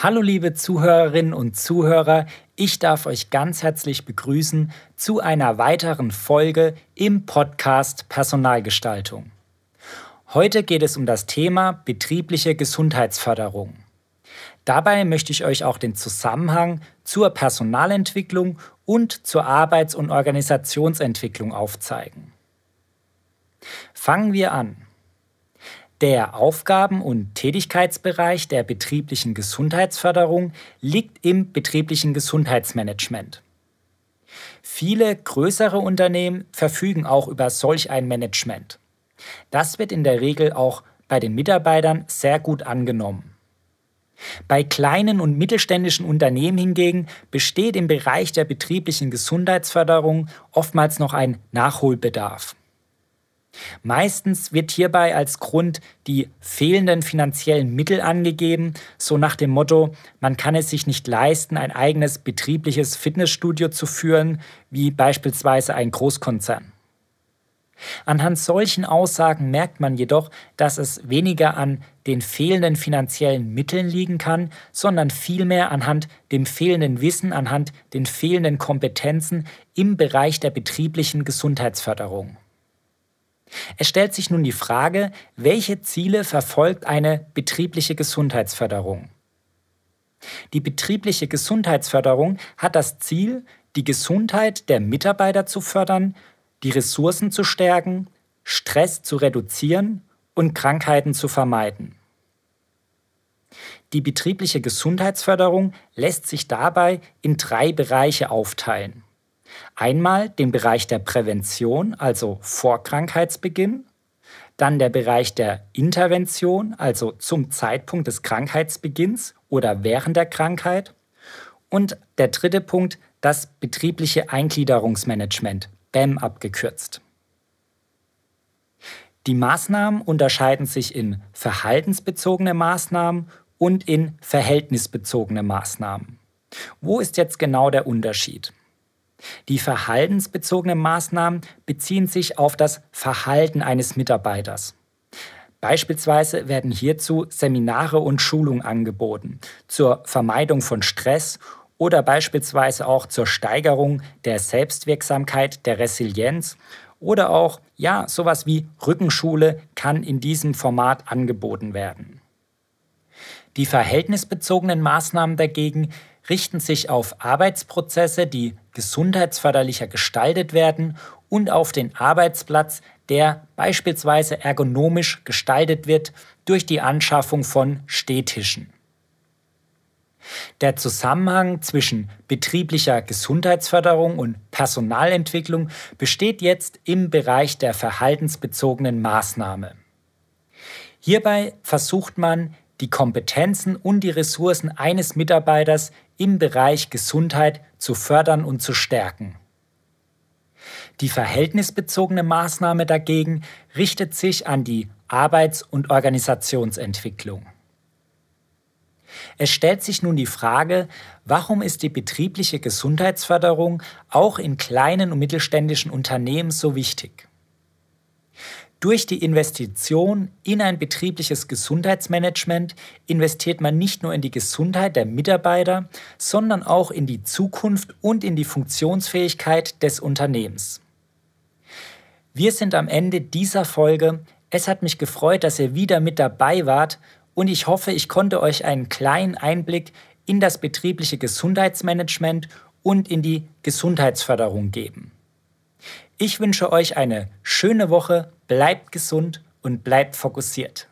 Hallo liebe Zuhörerinnen und Zuhörer, ich darf euch ganz herzlich begrüßen zu einer weiteren Folge im Podcast Personalgestaltung. Heute geht es um das Thema betriebliche Gesundheitsförderung. Dabei möchte ich euch auch den Zusammenhang zur Personalentwicklung und zur Arbeits- und Organisationsentwicklung aufzeigen. Fangen wir an. Der Aufgaben- und Tätigkeitsbereich der betrieblichen Gesundheitsförderung liegt im betrieblichen Gesundheitsmanagement. Viele größere Unternehmen verfügen auch über solch ein Management. Das wird in der Regel auch bei den Mitarbeitern sehr gut angenommen. Bei kleinen und mittelständischen Unternehmen hingegen besteht im Bereich der betrieblichen Gesundheitsförderung oftmals noch ein Nachholbedarf. Meistens wird hierbei als Grund die fehlenden finanziellen Mittel angegeben, so nach dem Motto, man kann es sich nicht leisten, ein eigenes betriebliches Fitnessstudio zu führen, wie beispielsweise ein Großkonzern. Anhand solchen Aussagen merkt man jedoch, dass es weniger an den fehlenden finanziellen Mitteln liegen kann, sondern vielmehr anhand dem fehlenden Wissen, anhand den fehlenden Kompetenzen im Bereich der betrieblichen Gesundheitsförderung. Es stellt sich nun die Frage, welche Ziele verfolgt eine betriebliche Gesundheitsförderung? Die betriebliche Gesundheitsförderung hat das Ziel, die Gesundheit der Mitarbeiter zu fördern, die Ressourcen zu stärken, Stress zu reduzieren und Krankheiten zu vermeiden. Die betriebliche Gesundheitsförderung lässt sich dabei in drei Bereiche aufteilen. Einmal den Bereich der Prävention, also vor Krankheitsbeginn, dann der Bereich der Intervention, also zum Zeitpunkt des Krankheitsbeginns oder während der Krankheit und der dritte Punkt das betriebliche Eingliederungsmanagement, BAM abgekürzt. Die Maßnahmen unterscheiden sich in verhaltensbezogene Maßnahmen und in verhältnisbezogene Maßnahmen. Wo ist jetzt genau der Unterschied? Die verhaltensbezogenen Maßnahmen beziehen sich auf das Verhalten eines Mitarbeiters. Beispielsweise werden hierzu Seminare und Schulungen angeboten zur Vermeidung von Stress oder beispielsweise auch zur Steigerung der Selbstwirksamkeit, der Resilienz oder auch, ja, sowas wie Rückenschule kann in diesem Format angeboten werden. Die verhältnisbezogenen Maßnahmen dagegen richten sich auf Arbeitsprozesse, die gesundheitsförderlicher gestaltet werden und auf den Arbeitsplatz, der beispielsweise ergonomisch gestaltet wird durch die Anschaffung von Stehtischen. Der Zusammenhang zwischen betrieblicher Gesundheitsförderung und Personalentwicklung besteht jetzt im Bereich der verhaltensbezogenen Maßnahme. Hierbei versucht man, die Kompetenzen und die Ressourcen eines Mitarbeiters im Bereich Gesundheit zu fördern und zu stärken. Die verhältnisbezogene Maßnahme dagegen richtet sich an die Arbeits- und Organisationsentwicklung. Es stellt sich nun die Frage, warum ist die betriebliche Gesundheitsförderung auch in kleinen und mittelständischen Unternehmen so wichtig? Durch die Investition in ein betriebliches Gesundheitsmanagement investiert man nicht nur in die Gesundheit der Mitarbeiter, sondern auch in die Zukunft und in die Funktionsfähigkeit des Unternehmens. Wir sind am Ende dieser Folge. Es hat mich gefreut, dass ihr wieder mit dabei wart und ich hoffe, ich konnte euch einen kleinen Einblick in das betriebliche Gesundheitsmanagement und in die Gesundheitsförderung geben. Ich wünsche euch eine schöne Woche, bleibt gesund und bleibt fokussiert.